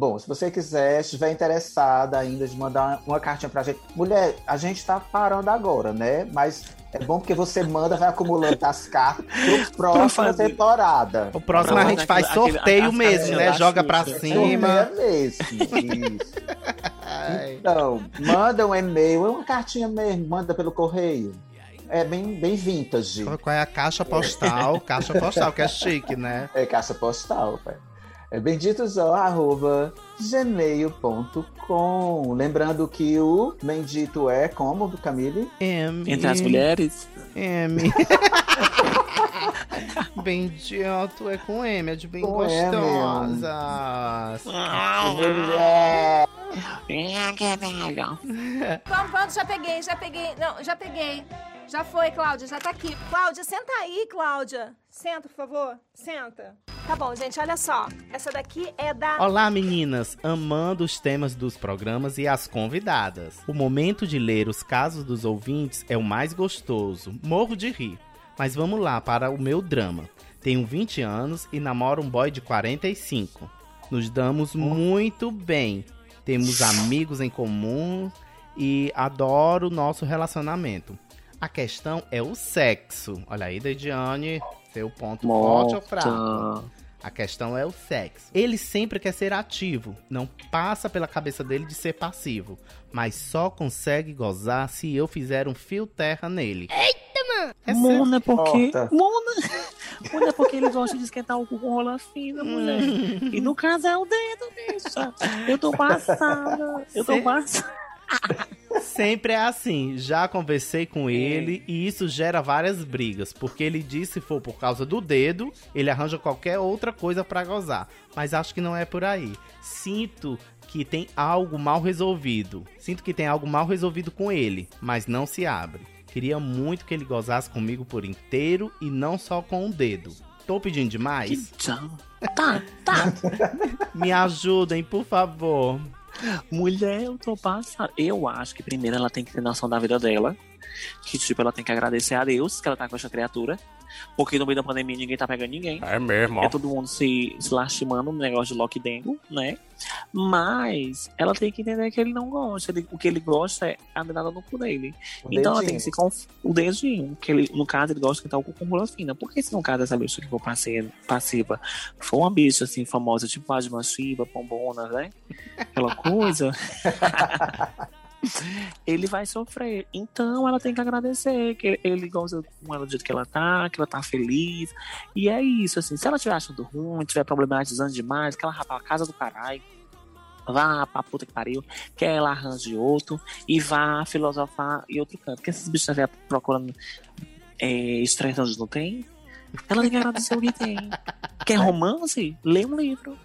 Bom, se você quiser, estiver interessada ainda de mandar uma cartinha pra gente. Mulher, a gente tá parando agora, né? Mas é bom porque você manda, vai acumulando as cartas pro próxima fazer. temporada. O próximo a gente faz aquele- aquele- sorteio as mesmo, né? Joga pra cima. É mesmo, isso. Então, manda um e-mail, uma cartinha mesmo, manda pelo correio. É bem, bem vintage. Qual é a caixa postal? caixa postal, que é chique, né? É caixa postal, pai. É benditosó.gmail.com. Lembrando que o bendito é como, Camille? M. Entre as mulheres. M. Bendito é com M, é de bem Com gostosas. Mulher! Vamos, vamos, já peguei, já peguei. Não, já peguei. Já foi, Cláudia, já tá aqui. Cláudia, senta aí, Cláudia. Senta, por favor. Senta. Tá bom, gente, olha só. Essa daqui é da. Olá, meninas! Amando os temas dos programas e as convidadas. O momento de ler os casos dos ouvintes é o mais gostoso. Morro de rir. Mas vamos lá para o meu drama. Tenho 20 anos e namoro um boy de 45. Nos damos muito bem. Temos amigos em comum e adoro o nosso relacionamento. A questão é o sexo. Olha aí, Dediane, seu ponto forte ou fraco? A questão é o sexo. Ele sempre quer ser ativo, não passa pela cabeça dele de ser passivo, mas só consegue gozar se eu fizer um fio terra nele. Eita, mano! É. Mona é porque. Mona. Mona é porque ele gosta de esquentar o cu com rola fina, mulher. E no caso é o dedo, bicha. Eu tô passada. Eu tô passada. Sempre é assim. Já conversei com ele e isso gera várias brigas, porque ele diz se for por causa do dedo, ele arranja qualquer outra coisa pra gozar. Mas acho que não é por aí. Sinto que tem algo mal resolvido. Sinto que tem algo mal resolvido com ele, mas não se abre. Queria muito que ele gozasse comigo por inteiro e não só com o dedo. Tô pedindo demais? Tchau. Tá, tá. Me ajudem, por favor. Mulher, eu tô passada. Eu acho que primeiro ela tem que ter noção da vida dela. Que, tipo, ela tem que agradecer a Deus que ela tá com essa criatura. Porque no meio da pandemia ninguém tá pegando ninguém. É mesmo, É ó. todo mundo se, se lastimando no negócio de lockdown, né? Mas ela tem que entender que ele não gosta. Ele- o que ele gosta é a dedada no cu dele. O então ela tem dedinho. que se conf... O dedinho. Que ele, no caso, ele gosta de estar o cu com rola fina. Porque se no caso dessa bicha que for parceira, passiva for uma bicha assim famosa, tipo a de Shiva, Pombona, né? Aquela coisa. ele vai sofrer. Então ela tem que agradecer que ele gosta com ela do jeito que ela tá, que ela tá feliz. E é isso, assim. Se ela estiver achando ruim, estiver problematizando demais, que ela vá pra casa do caralho. Vá pra puta que pariu, que ela arranje outro e vá filosofar em outro canto. Porque esses bichos estiver procurando é, estresse onde não tem, ela tem que agradecer o que tem. Quer romance? Lê um livro.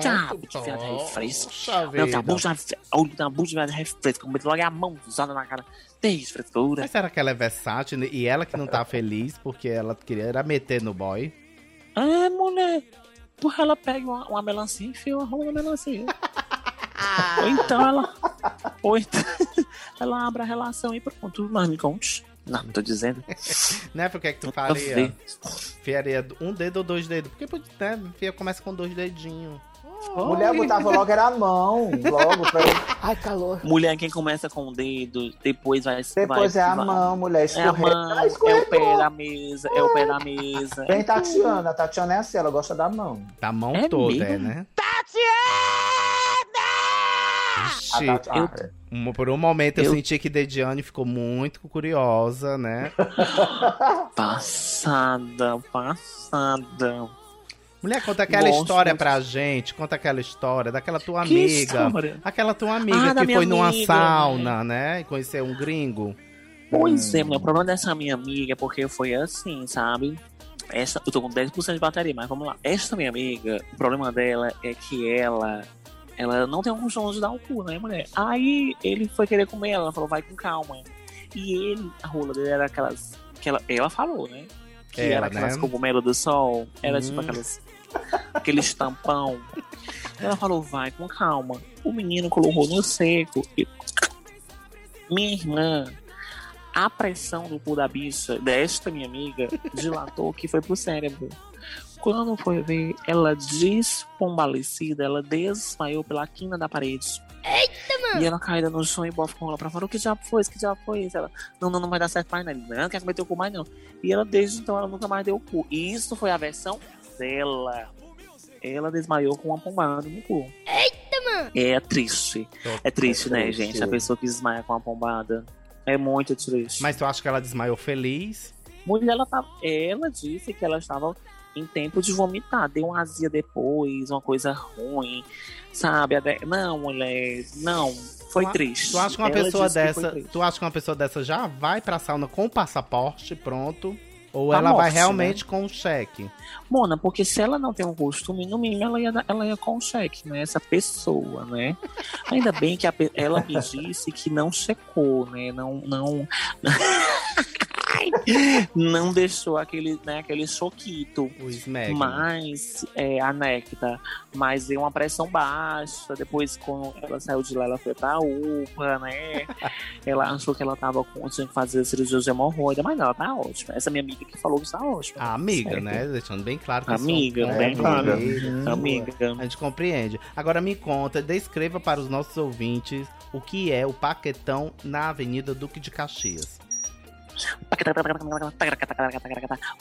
Tchau, de viado refresco. Poxa Não, tá bom, já. Olha, tá bom de viado refresco. Mete logo a mão usada na cara. Tem frescura. Mas será que ela é versátil e ela que não tá feliz porque ela queria era meter no boy? É, mulher. Porra, ela pega uma, uma melancia e enfia uma rola na melancia. ou então ela. Ou então ela abre a relação e pronto. Mas me conte. Não, não tô dizendo. Né? Por que que tu faria? vi. Fiaria um dedo ou dois dedos? Porque, né, fia começa com dois dedinhos. Mulher botava logo era a mão, logo. Pra... Ai, calor. Mulher, quem começa com o dedo, depois vai. Depois vai, é a vai- mão, mulher. É a Escorrega. mão, é o pé da mesa, é o pé da mesa. Vem Tatiana. A Tatiana é assim, ela gosta da mão. Da mão É toda, mesmo? é, né? A Ixi, eu- ah, por um momento eu, Eu- senti que Dediane ficou muito curiosa, né? Passada, passada. Mulher, conta aquela Gosto história pra gente. Conta aquela história daquela tua Que amiga. história? Aquela tua amiga Ah, que foi numa amiga, sauna, né? E conheceu um gringo. Pois é, mulher, o problema dessa minha amiga é porque foi assim, sabe? Essa, eu tô com 10% de bateria, mas vamos lá. Essa minha amiga, o problema dela é que ela ela não tem um costume de dar o cu, né, mulher? Aí ele foi querer comer ela, ela falou, vai com calma. E ele, a rola dele era aquelas. Que ela, ela falou, né? Que Ela, era aquelas né? cogumelo do sol. Era Hum. tipo aquelas. aquele estampão. Ela falou, vai com calma. O menino colocou no seco e. Minha irmã, a pressão do cu da bicha, desta minha amiga, dilatou que foi pro cérebro. Quando foi ver, ela despombalecida, ela desmaiou pela quina da parede. Eita, mano! E ela caída no chão e bofa com ela pra fora. O que já foi isso? O que já foi isso? Ela, não, não, não vai dar certo mais, não. Não, quer comer teu cu mais, não. E ela, desde então, ela nunca mais deu o cu. E isso foi a versão dela. Ela desmaiou com uma pombada no cu. Eita, mano! É triste. É triste, né, gente? A pessoa que desmaia com uma pombada. É muito triste. Mas tu acha que ela desmaiou feliz? Mulher, ela, tava, ela disse que ela estava em tempo de vomitar. Deu uma azia depois, uma coisa ruim, sabe? Não, mulher, não. Foi Tu triste. Tu acha que uma Ela pessoa dessa, tu acha que uma pessoa dessa já vai pra sauna com o passaporte pronto? Ou Pra ela vai morte, realmente né? com o cheque? Mona, porque se ela não tem um costume, no mínimo ela ia, ela ia com cheque, né? Essa pessoa, né? Ainda bem que a ela me disse que não checou, né? Não, não, não deixou aquele, né, aquele choquito. O Smeg. Mas é, a Necta, mas deu uma pressão baixa. Depois, quando ela saiu de lá, ela foi pra UPA, né? ela achou que ela tava com, tinha que fazer cirurgia de hemorroida, mas não, ela tá ótima. Essa minha amiga que falou que está ótima. A amiga, Certo. né? Deixando bem claro que Amiga, são- bem é, claro. amiga. Amiga. A gente compreende. Agora me conta, descreva para os nossos ouvintes o que é o Paquetão na Avenida Duque de Caxias.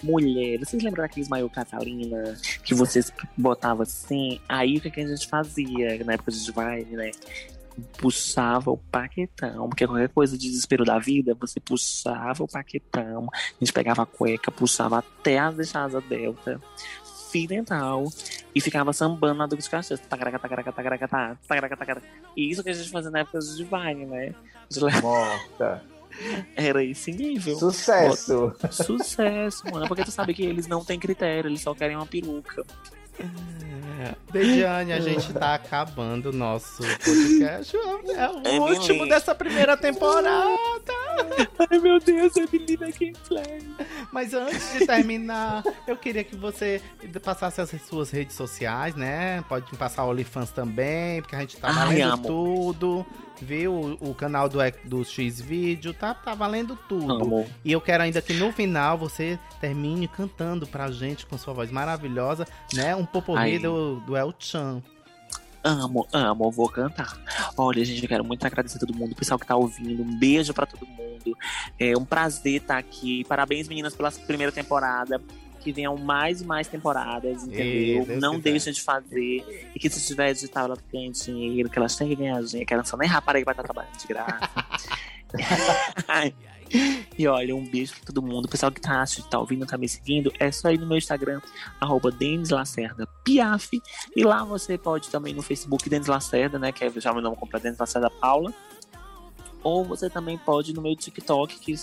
Mulher, vocês lembram daqueles maiô Catalina que vocês botavam assim? Aí o que, que a gente fazia na época de Divine, né? Puxava o paquetão, porque qualquer coisa de desespero da vida, você puxava o paquetão, a gente pegava a cueca, puxava até as deixadas delta, fio dental, e ficava sambando na Duque de tacaraca. E isso que a gente fazia na época de Divine, né? Morta. Era esse nível. Sucesso. Sucesso, mano. Porque tu sabe que eles não têm critério, eles só querem uma peruca. Dejiane, a gente tá acabando o nosso podcast. É o É, último menino. dessa primeira temporada. Ai, meu Deus, eu can fly. Mas antes de terminar, eu queria que você passasse as suas redes sociais, né? Pode passar o OnlyFans também, porque a gente tá Ai, valendo amo. tudo. Viu? O, canal do, do X Vídeo, tá, tá valendo tudo. Amo. E eu quero ainda que no final você termine cantando pra gente com sua voz maravilhosa, né? Um Ai. do, do El Chan. Amo, amo, vou cantar. Olha, gente, eu quero muito agradecer a todo mundo, o pessoal que tá ouvindo. Um beijo pra todo mundo. É um prazer estar aqui. Parabéns, meninas, pela primeira temporada. Que venham mais e mais temporadas, entendeu? Não deixem de fazer. E que se tiver edital, elas ganhem dinheiro, que elas têm que ganhar dinheiro, que elas são nem rapariga que vai estar trabalhando de graça. e olha, um beijo pra todo mundo. O pessoal que tá, assistindo, tá ouvindo, tá me seguindo, é só ir no meu Instagram, arroba Denis Lacerda Piaf. E lá você pode também no Facebook Denis Lacerda, né? Que é já meu nome completo Denis Lacerda Paula. Ou você também pode ir no meu TikTok, que,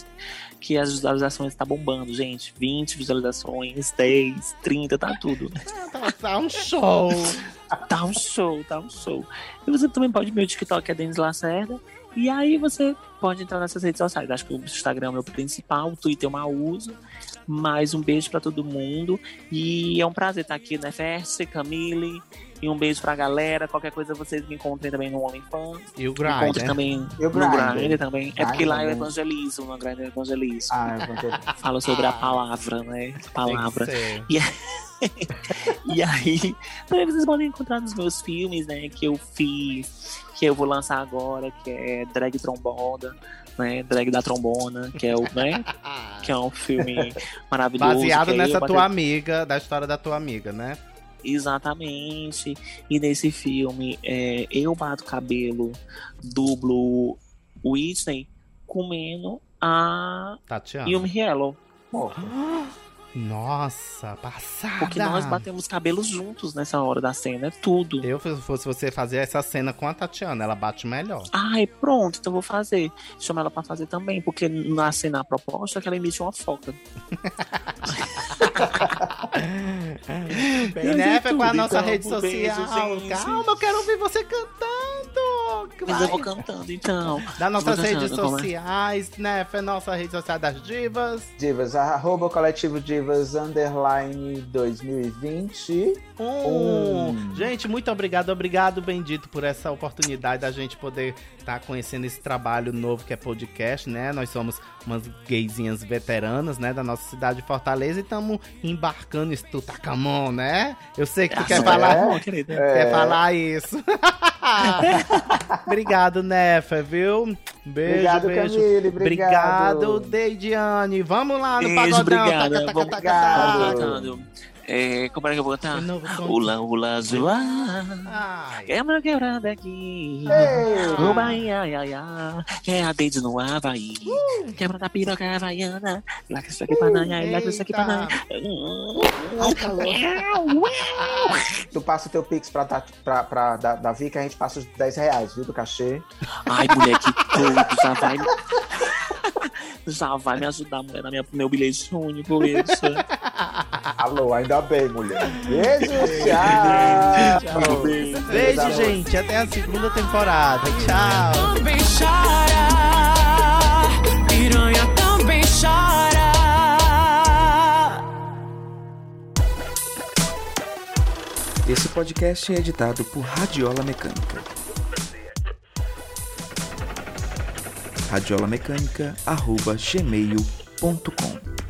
que as visualizações tá bombando, gente. 20 visualizações, 10, 30, tá tudo. Tá, tá um show. Tá um show, tá um show. E você também pode, meu TikTok é Denis Lacerda. E aí você pode entrar nessas redes sociais. Acho que o Instagram é o meu principal, o Twitter eu mal uso. Mais um beijo pra todo mundo. E é um prazer estar aqui, né, Ferce, Camille. E um beijo pra galera. Qualquer coisa vocês me encontrem também no OnlyFans. E o Me Grindr, encontrem né? também E o no Grindr? Grindr também. É porque Grindr lá eu evangelizo, no Grindr eu evangelizo. Ah, eu vou ter- Falo sobre Ah. a palavra, né? Tem que Palavra. ser. E, e aí, também vocês podem encontrar nos meus filmes, né? Que eu fiz, que eu vou lançar agora, que é Drag Trombona, né? Drag da Trombona, que é o, né? Que é um filme maravilhoso. Baseado nessa tua amiga, da história da tua amiga, né? Exatamente. E nesse filme, é, eu bato cabelo, dublo Whitney comendo a Tatiana. Yumi Hello. Nossa, passada. Porque nós batemos cabelos juntos nessa hora da cena, é tudo. Eu, se fosse você fazer essa cena com a Tatiana, ela bate melhor. Ai, pronto, então vou fazer. Chama ela pra fazer também, porque na cena a proposta é que ela emite uma foca. Né? é Foi com a nossa então, rede beijo, social. gente. Calma, eu quero ouvir você cantando. Mas eu vou cantando, então. Das nossas redes é? sociais, né? Foi nossa rede social das divas. Divas, arroba coletivo Divas underline 2020. Um. Um. Gente, muito obrigado, obrigado, Bendito, por essa oportunidade da gente poder estar conhecendo esse trabalho novo que é podcast, né? Nós somos umas gaysinhas veteranas, né, da nossa cidade de Fortaleza e estamos embarcando em Tutacamon, né? Eu sei que tu quer falar, é, quer falar isso. obrigado, Nefa, viu? Beijo, Obrigado, beijo. Camille. Obrigado, Obrigado. Deidiane. Vamos lá no Beijo, pagodão. obrigada. Taca, taca, Vamos taca, Obrigado. taca. cantando. É, como é que eu vou cantar? Ula, ula. Ai. Quebra, quebrada aqui. Ei. O Bahia, ia, ia. É a dedo no Havaí. Quebra da piroca havaiana. Lá que isso aqui pra nanha, lá que isso aqui pra nanha. Ai, calor. Tu passa o teu pix pra, pra, pra Da- Davi, que a gente passa os 10 reais, viu, do cachê. Ai, mulher, que tudo. Já vai. Já vai me ajudar, mulher, na minha, meu bilhete único, isso. Alô, ainda bem, mulher. Beijo, tchau. Beijo. Beijo, gente. Até a segunda temporada. Tchau. também chora. Piranha também chora. Esse podcast é editado por Radiola Mecânica. radiolamecânica.gmail.com